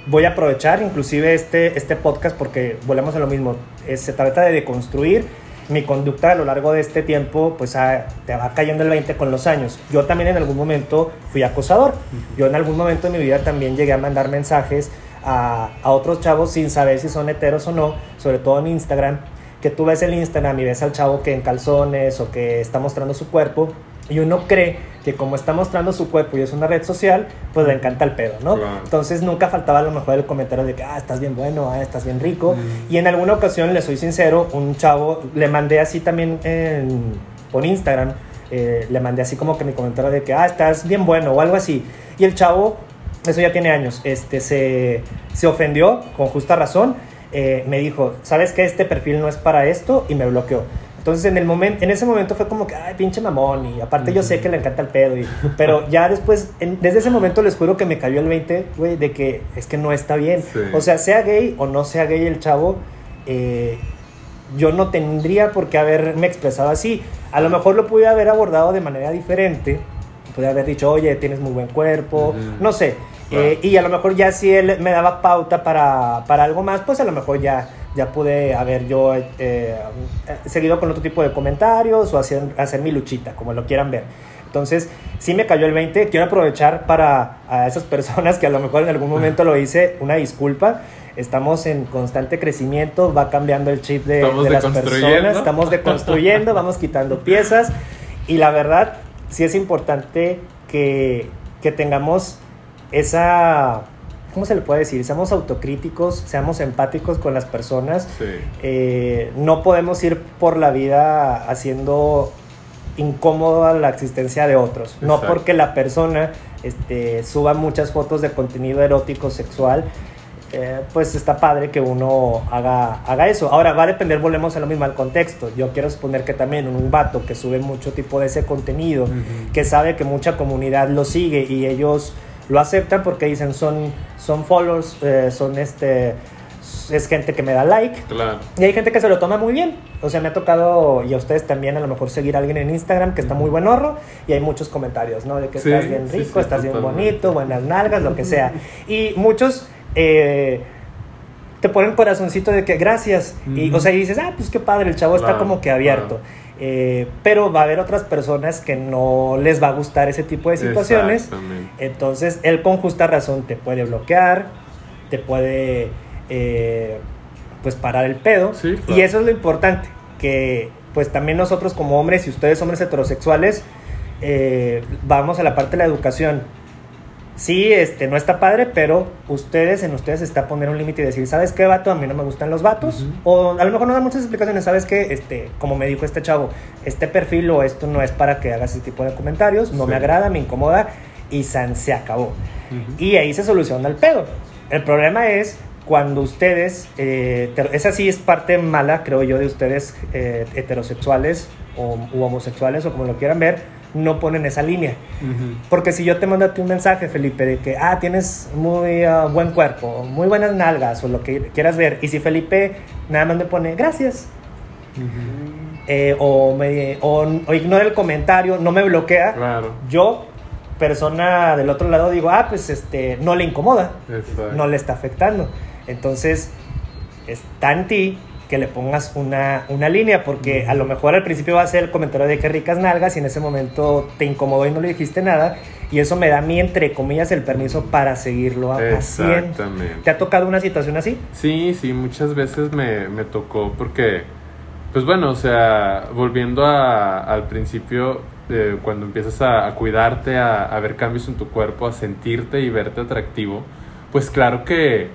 voy a aprovechar inclusive este, este podcast porque volvemos a lo mismo, se trata de deconstruir mi conducta a lo largo de este tiempo, pues ah, te va cayendo el 20 con los años. Yo también en algún momento fui acosador. Yo en algún momento de mi vida también llegué a mandar mensajes a, a otros chavos sin saber si son heteros o no, sobre todo en Instagram, que tú ves el Instagram y ves al chavo que en calzones o que está mostrando su cuerpo y uno cree que como está mostrando su cuerpo y es una red social, pues le encanta el pedo, ¿no? Entonces nunca faltaba a lo mejor el comentario de que, ah, estás bien bueno, ah, estás bien rico. Y en alguna ocasión, le soy sincero, un chavo, le mandé así también en, por Instagram, eh, le mandé así como que mi comentario de que, ah, estás bien bueno o algo así. Y el chavo, eso ya tiene años, este, se, se ofendió con justa razón. Eh, me dijo, ¿sabes que este perfil no es para esto? Y me bloqueó. Entonces en, el momento, en ese momento fue como que, ay, pinche mamón, y aparte yo sé que le encanta el pedo, y, pero ya después, desde ese momento les juro que me cayó el 20, güey, de que es que no está bien. O sea, sea gay o no sea gay el chavo, eh, yo no tendría por qué haberme expresado así. A lo mejor lo pude haber abordado de manera diferente, pude haber dicho, oye, tienes muy buen cuerpo, no sé. Eh, y a lo mejor ya si él me daba pauta para, para algo más, pues a lo mejor ya ya pude haber yo eh, seguido con otro tipo de comentarios o hacer, hacer mi luchita, como lo quieran ver. Entonces, sí me cayó el 20. Quiero aprovechar para a esas personas que a lo mejor en algún momento lo hice, una disculpa. Estamos en constante crecimiento, va cambiando el chip de, de las personas, estamos deconstruyendo, vamos quitando piezas. Y la verdad, sí es importante que, que tengamos esa ¿cómo se le puede decir? Seamos autocríticos, seamos empáticos con las personas. Eh, no podemos ir por la vida haciendo incómoda la existencia de otros. No porque la persona este, suba muchas fotos de contenido erótico sexual. Eh, pues está padre que uno haga, haga eso. Ahora va a depender, volvemos a lo mismo al contexto. Yo quiero suponer que también un vato que sube mucho tipo de ese contenido, que sabe que mucha comunidad lo sigue y ellos lo aceptan porque dicen son, son followers, eh, son este es gente que me da like. Claro. Y hay gente que se lo toma muy bien. O sea, me ha tocado, y a ustedes también, a lo mejor seguir a alguien en Instagram que está muy buen horro, y hay muchos comentarios, ¿no? De que estás bien rico, estás bien bonito, buenas nalgas, lo que sea. Y muchos eh, te ponen corazoncito de que gracias. Y, o sea, y dices, ah, pues qué padre, el chavo está como que abierto. Eh, pero va a haber otras personas que no les va a gustar ese tipo de situaciones. Entonces, él con justa razón te puede bloquear, te puede eh, pues parar el pedo. Y eso es lo importante, que pues también nosotros como hombres y ustedes hombres heterosexuales, eh, vamos a la parte de la educación. Sí, este, no está padre, pero ustedes, en ustedes está poner un límite y decir, ¿sabes qué, vato? A mí no me gustan los vatos. O a lo mejor no dan muchas explicaciones, ¿sabes qué? Este, como me dijo este chavo, este perfil o esto no es para que hagas ese tipo de comentarios, no me agrada, me incomoda y san, se acabó. Y ahí se soluciona el pedo. El problema es cuando ustedes, eh, esa sí es parte mala, creo yo, de ustedes eh, heterosexuales o u homosexuales o como lo quieran ver, no ponen esa línea. Porque si yo te mando a ti un mensaje, Felipe, de que, ah, tienes muy uh, buen cuerpo, muy buenas nalgas o lo que quieras ver, y si Felipe nada más me pone, gracias, eh, o, me, o, ignora el comentario, no me bloquea, yo persona del otro lado digo, ah, pues este, no le incomoda, no le está afectando. Entonces, está en ti que le pongas una, una línea, porque a lo mejor al principio va a ser el comentario de qué ricas nalgas y en ese momento te incomodó y no le dijiste nada, y eso me da a mí, entre comillas, el permiso para seguirlo haciendo. Exactamente. ¿Te ha tocado una situación así? Sí, sí, muchas veces me, me tocó porque, pues bueno, o sea, volviendo a, al principio, eh, cuando empiezas a, a cuidarte, a, a ver cambios en tu cuerpo, a sentirte y verte atractivo, pues claro que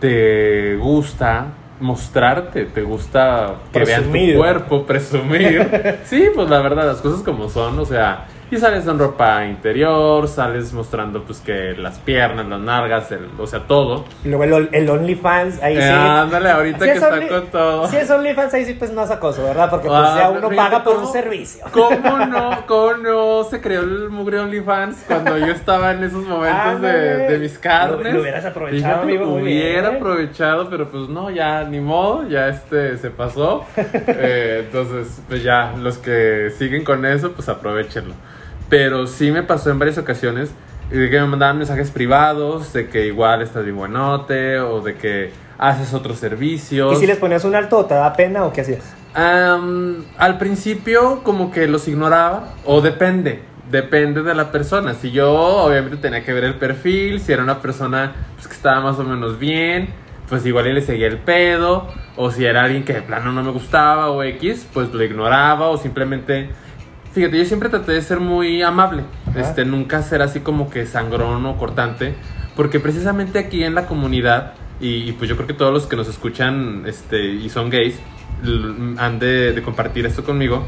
te gusta mostrarte, te gusta que vean tu cuerpo, presumir. sí, pues la verdad, las cosas como son, o sea, y sales en ropa interior, sales mostrando pues que las piernas, las nargas, el, o sea, todo. Y luego el, el OnlyFans, ahí sí. ándale, ahorita que está con todo. Si es OnlyFans, ahí sí pues no es acoso, ¿verdad? Porque pues ya ah, uno paga por un servicio. ¿Cómo no? ¿Cómo no se creó el mugre OnlyFans cuando yo estaba en esos momentos de, de, mis carnes? Lo, hubieras aprovechado, amigo. Hubiera aprovechado, pero pues no, ya ni modo, ya este se pasó. eh, entonces, pues ya, los que siguen con eso, pues aprovechenlo. Pero sí me pasó en varias ocasiones de que me mandaban mensajes privados, de que igual estás bien buenote, o de que haces otros servicios. ¿Y si les ponías un alto, te da pena o qué hacías? al principio como que los ignoraba, o depende, depende de la persona. Si yo obviamente tenía que ver el perfil, si era una persona pues, que estaba más o menos bien, pues igual le seguía el pedo, o si era alguien que de plano no me gustaba o X, pues lo ignoraba o simplemente Fíjate, yo siempre traté de ser muy amable, este, nunca ser así como que sangrón o cortante, porque precisamente aquí en la comunidad, y, pues yo creo que todos los que nos escuchan este, y son gays, han de, compartir esto conmigo,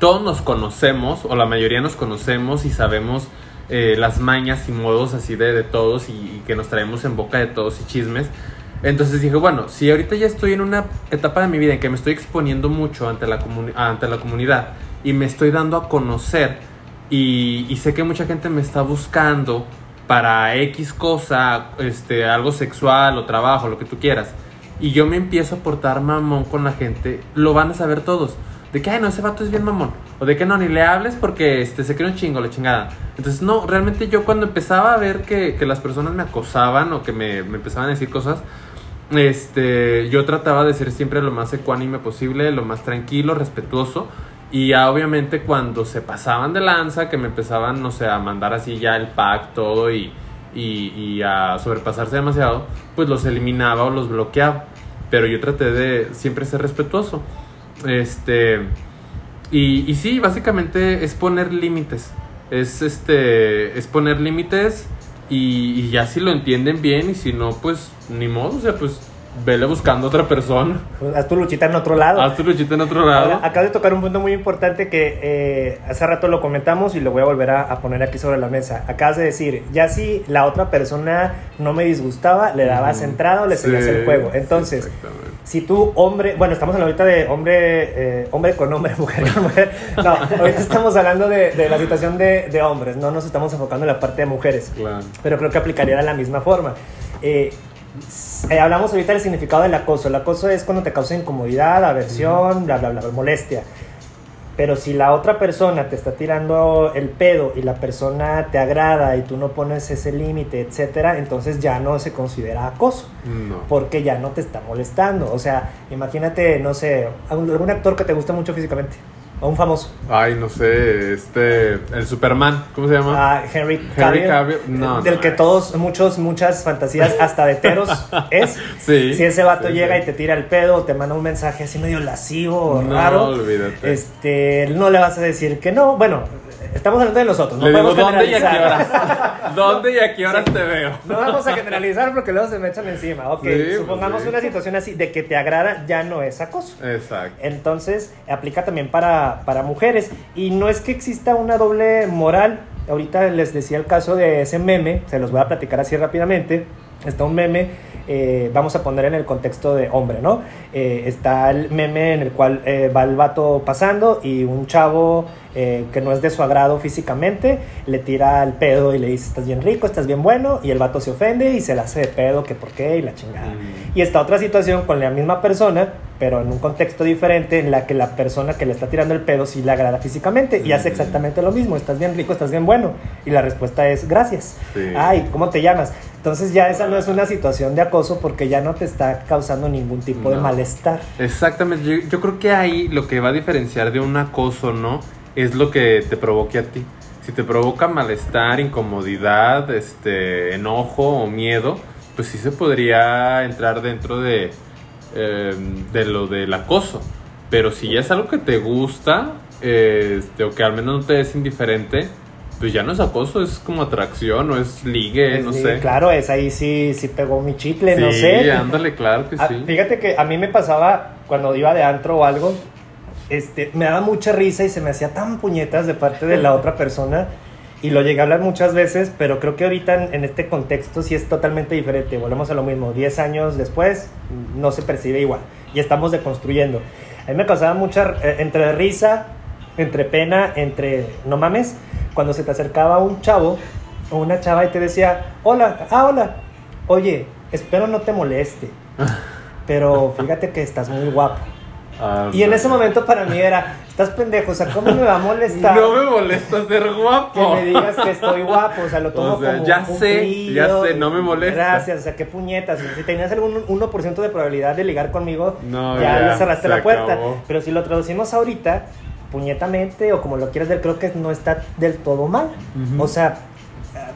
todos nos conocemos, o la mayoría nos conocemos y sabemos eh, las mañas y modos así de, de todos y, y, que nos traemos en boca de todos y chismes. Entonces dije, bueno, si ahorita ya estoy en una etapa de mi vida en que me estoy exponiendo mucho ante la, ante la comunidad, y me estoy dando a conocer y, sé que mucha gente me está buscando para X cosa, este, algo sexual o trabajo, lo que tú quieras, y yo me empiezo a portar mamón con la gente, lo van a saber todos. De que, ay, no, ese vato es bien mamón. O de que no, ni le hables porque este, se cree un chingo, la chingada. Entonces, no, realmente yo cuando empezaba a ver que, las personas me acosaban o que me, me, empezaban a decir cosas, este, yo trataba de ser siempre lo más ecuánime posible, lo más tranquilo, respetuoso. Y ya obviamente cuando se pasaban de lanza, que me empezaban, no sé, a mandar así ya el pack, todo y, y, a sobrepasarse demasiado, pues los eliminaba o los bloqueaba. Pero yo traté de siempre ser respetuoso. Este. Y, y sí, básicamente es poner límites. Es este. Es poner límites. Y, y, ya si lo entienden bien. Y si no, pues ni modo. O sea, pues vele buscando otra persona. Pues, haz tu luchita en otro lado. Haz tu luchita en otro lado. acabas de tocar un punto muy importante que eh, hace rato lo comentamos y lo voy a volver a, poner aquí sobre la mesa. Acabas de decir, ya si la otra persona no me disgustaba, le dabas entrada o le seguías el juego. Entonces, si tú, hombre, bueno, estamos hablando ahorita de hombre, eh, hombre con hombre, mujer con mujer. No, ahorita estamos hablando de, la situación de, de, hombres, no nos estamos enfocando en la parte de mujeres. Claro. Pero creo que aplicaría de la misma forma. Eh, eh, hablamos ahorita del significado del acoso. El acoso es cuando te causa incomodidad, aversión, bla, bla, bla, molestia. Pero si la otra persona te está tirando el pedo y la persona te agrada y tú no pones ese límite, etcétera, entonces ya no se considera acoso. Porque ya no te está molestando. O sea, imagínate, no sé, algún actor que te gusta mucho físicamente a un famoso. Ay, no sé, este, el Superman, ¿cómo se llama? Ah, Henry Cavill. Henry Cavill. No, del que todos, muchos, muchas fantasías, hasta de teros, es. Sí. Si ese vato llega y te tira el pedo, te manda un mensaje así medio lascivo, no, raro. Olvídate. Este, no le vas a decir que no. Bueno, Estamos hablando de nosotros, no podemos ¿dónde y a qué horas? ¿Dónde y a qué horas te veo? No vamos a generalizar porque luego se me echan encima. Ok, pues supongamos una situación así de que te agrada, ya no es acoso. Exacto. Entonces, aplica también para, para mujeres. Y no es que exista una doble moral. Ahorita les decía el caso de ese meme, se los voy a platicar así rápidamente. Está un meme eh, vamos a poner en el contexto de hombre, ¿no? Eh, está el meme en el cual eh, va el vato pasando y un chavo que no es de su agrado físicamente le tira el pedo y le dice, estás bien rico, estás bien bueno, y el vato se ofende y se le hace de pedo, que por qué y la chingada. Mm. Y está otra situación con la misma persona, pero en un contexto diferente, en la que la persona que le está tirando el pedo sí le agrada físicamente y hace mm. exactamente lo mismo, estás bien rico, estás bien bueno. Y la respuesta es, gracias. Ay, ¿cómo te llamas? Entonces ya esa no es una situación de acoso porque ya no te está causando ningún tipo de malestar. Exactamente, yo, creo que ahí lo que va a diferenciar de un acoso, ¿no? Es lo que te provoque a ti. Si te provoca malestar, incomodidad, este, enojo o miedo, pues sí se podría entrar dentro de, em, de lo del acoso. Pero si ya es algo que te gusta, este, o que al menos no te es indiferente, pues ya no es acoso, es como atracción o es ligue, no sé. Claro, es ahí sí, sí pegó mi chicle, no sé. Sí, ándale, claro que ah, sí. Fíjate que a mí me pasaba cuando iba de antro o algo, este, me daba mucha risa y se me hacía tan puñetas de parte de la otra persona. Y lo llegué a hablar muchas veces, pero creo que ahorita en, este contexto sí es totalmente diferente. Volvemos a lo mismo. Diez años después no se percibe igual. Y estamos deconstruyendo. A mí me causaba mucha, eh, entre risa, entre pena, entre no mames cuando se te acercaba un chavo o una chava y te decía, hola, ah, hola, oye, espero no te moleste, pero fíjate que estás muy guapo. Ah, y en ese momento para mí era, estás pendejo, o sea, ¿cómo me va a molestar? No me molesta ser guapo. Que me digas que estoy guapo, o sea, lo tomo como ya sé, ya sé, no me molesta. Gracias, o sea, qué puñetas. Si tenías algún 1% de probabilidad de ligar conmigo, ya, le cerraste la puerta. Pero si lo traducimos ahorita, puñetamente o como lo quieras ver, creo que no está del todo mal. O sea,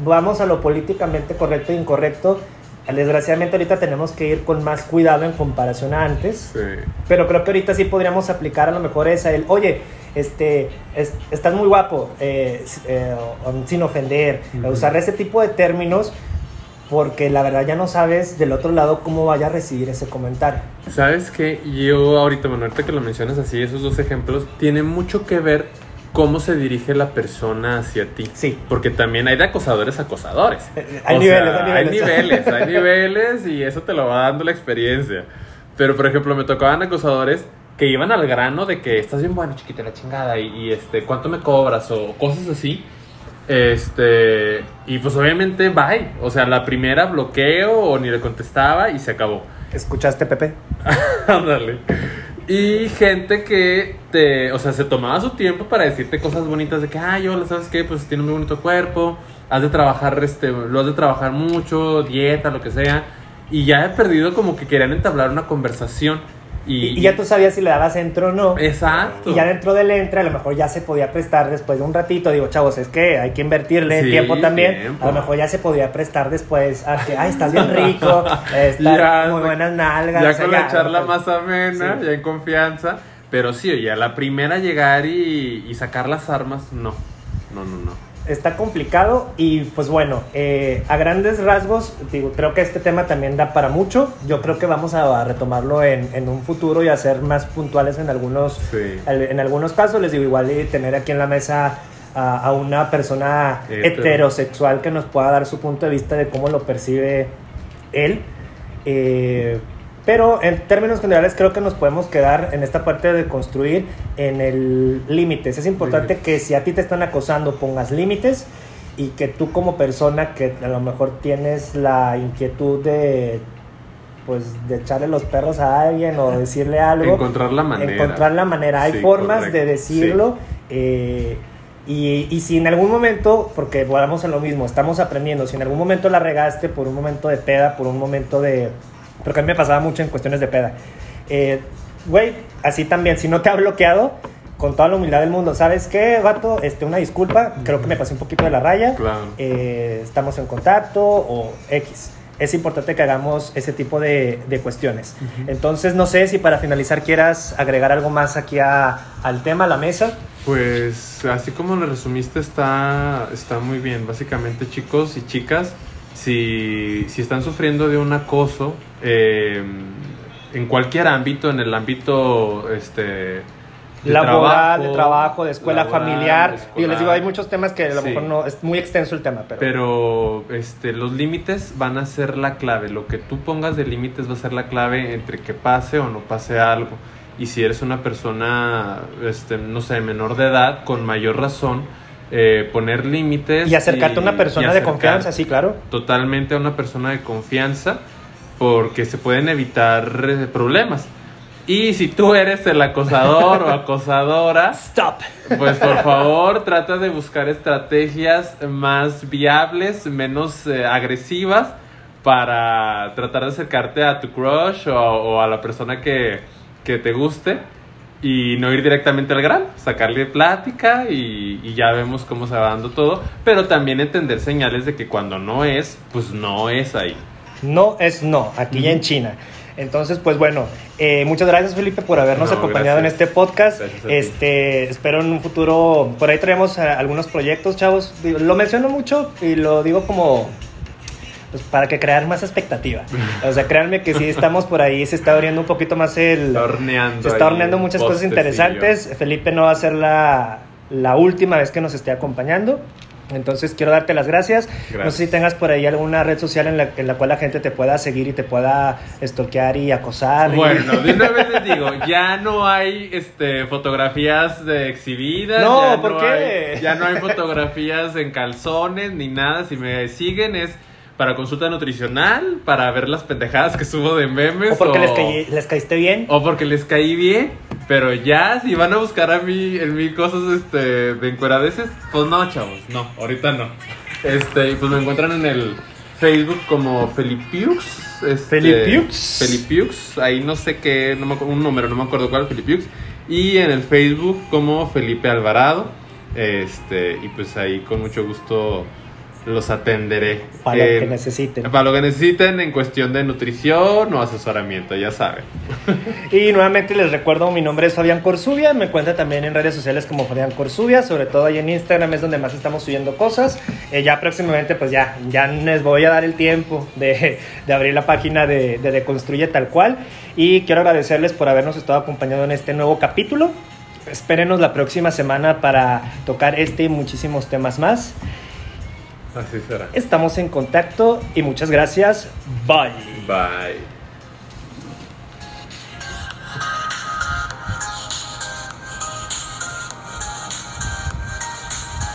vamos a lo políticamente correcto e incorrecto. Desgraciadamente ahorita tenemos que ir con más cuidado en comparación a antes. Pero creo que ahorita sí podríamos aplicar a lo mejor esa, el, oye, este, estás muy guapo, eh, eh, sin ofender, usar ese tipo de términos porque la verdad ya no sabes del otro lado cómo vaya a recibir ese comentario. Sabes que yo ahorita, bueno, ahorita que lo mencionas así, esos dos ejemplos, tienen mucho que ver cómo se dirige la persona hacia ti. Sí. Porque también hay de acosadores a acosadores. Eh, eh, hay, niveles, hay, niveles, hay niveles. Hay niveles, y eso te lo va dando la experiencia. Pero, por ejemplo, me tocaban acosadores que iban al grano de que estás bien bueno, chiquita, la chingada, y, y este, ¿cuánto me cobras? O cosas así este, y pues obviamente bye. O sea, la primera bloqueo o ni le contestaba y se acabó. ¿Escuchaste, Pepe? Ándale. y gente que te, o sea, se tomaba su tiempo para decirte cosas bonitas de que, ah, yo, ¿sabes qué? Pues tiene un muy bonito cuerpo, has de trabajar, este, lo has de trabajar mucho, dieta, lo que sea. Y ya he perdido como que querían entablar una conversación. Y, ya tú sabías si le dabas entro o no. Exacto. Y ya dentro del entre, a lo mejor ya se podía prestar después de un ratito. Digo, chavos, es que hay que invertirle tiempo también. A lo mejor ya se podía prestar después a que, ay, estás bien rico, estás muy buenas nalgas. Ya con la charla más amena, ya en confianza. Pero sí, oye, a la primera llegar y, y sacar las armas, no. No, no, no. Está complicado y pues bueno, eh, a grandes rasgos, digo, creo que este tema también da para mucho. Yo creo que vamos a retomarlo en, en un futuro y a ser más puntuales en algunos, en algunos casos. Les digo, igual y tener aquí en la mesa a, una persona heterosexual que nos pueda dar su punto de vista de cómo lo percibe él. Eh, pero en términos generales creo que nos podemos quedar en esta parte de construir en el límites. Es importante que si a ti te están acosando pongas límites y que tú como persona que a lo mejor tienes la inquietud de pues de echarle los perros a alguien o decirle algo. Encontrar la manera. Encontrar la manera. Hay formas de decirlo. Eh, y, y, si en algún momento, porque volvamos a lo mismo, estamos aprendiendo, si en algún momento la regaste por un momento de peda, por un momento de porque a mí me pasaba mucho en cuestiones de peda. Eh, güey, así también, si no te ha bloqueado, con toda la humildad del mundo, ¿sabes qué, vato? Este, una disculpa, creo que me pasé un poquito de la raya. Claro. Eh, estamos en contacto o X. Es importante que hagamos ese tipo de, de cuestiones. Entonces, no sé si para finalizar quieras agregar algo más aquí a, al tema, a la mesa. Pues así como lo resumiste está, está muy bien. Básicamente chicos y chicas, si, si están sufriendo de un acoso, eh, en cualquier ámbito, en el ámbito este, de laboral, de trabajo, de escuela familiar. Y les digo, hay muchos temas que a lo mejor no es muy extenso el tema, pero. Pero este, los límites van a ser la clave. Lo que tú pongas de límites va a ser la clave entre que pase o no pase algo. Y si eres una persona, este, no sé, menor de edad, con mayor razón, eh, poner límites. Y acercarte a una persona de confianza, sí, claro. Totalmente a una persona de confianza porque se pueden evitar eh, problemas. Y si tú eres el acosador o acosadora, Stop. pues por favor trata de buscar estrategias más viables, menos eh, agresivas para tratar de acercarte a tu crush o, a la persona que, que, te guste y no ir directamente al gran, sacarle plática y, y ya vemos cómo se va dando todo, pero también entender señales de que cuando no es, pues no es ahí. No es no, aquí en China. Entonces, pues bueno, eh, muchas gracias Felipe por habernos acompañado en este podcast. Este, espero en un futuro, por ahí traemos eh, algunos proyectos, chavos. Lo menciono mucho y lo digo como pues, para que crear más expectativa. O sea, créanme que si estamos por ahí, se está abriendo un poquito más el... Está horneando se está horneando muchas cosas interesantes. Felipe no va a ser la, la última vez que nos esté acompañando. Entonces quiero darte las gracias. No sé si tengas por ahí alguna red social en la, en la, cual la gente te pueda seguir y te pueda stalkear y acosar. Bueno, de una vez les digo, ya no hay este, fotografías de exhibidas. No, ¿por qué? ya no hay fotografías en calzones ni nada. Si me siguen es para consulta nutricional, para ver las pendejadas que subo de memes. O porque Les, les, caíste bien. O porque les caí bien. Pero ya, si van a buscar a mí, en mí cosas este, de encueradeces, pues no, chavos, no, ahorita no. Este, pues me encuentran en el Facebook como Felipiux. Este, Felipiux. Felipiux, ahí no sé qué, no me, un número, no me acuerdo cuál, Felipiux. Y en el Facebook como Felipe Alvarado. Este, y pues ahí con mucho gusto los atenderé. Para lo que eh, necesiten. Para lo que necesiten en cuestión de nutrición o asesoramiento, ya saben. y nuevamente les recuerdo, mi nombre es Fabián Corsubia, me encuentra también en redes sociales como Fabián Corsubia, sobre todo ahí en Instagram es donde más estamos subiendo cosas. Eh, ya próximamente pues ya, ya les voy a dar el tiempo de, de abrir la página de, de Deconstruye tal cual. Y quiero agradecerles por habernos estado acompañando en este nuevo capítulo. Espérenos la próxima semana para tocar este y muchísimos temas más. Así será. Estamos en contacto y muchas gracias. Bye. Bye.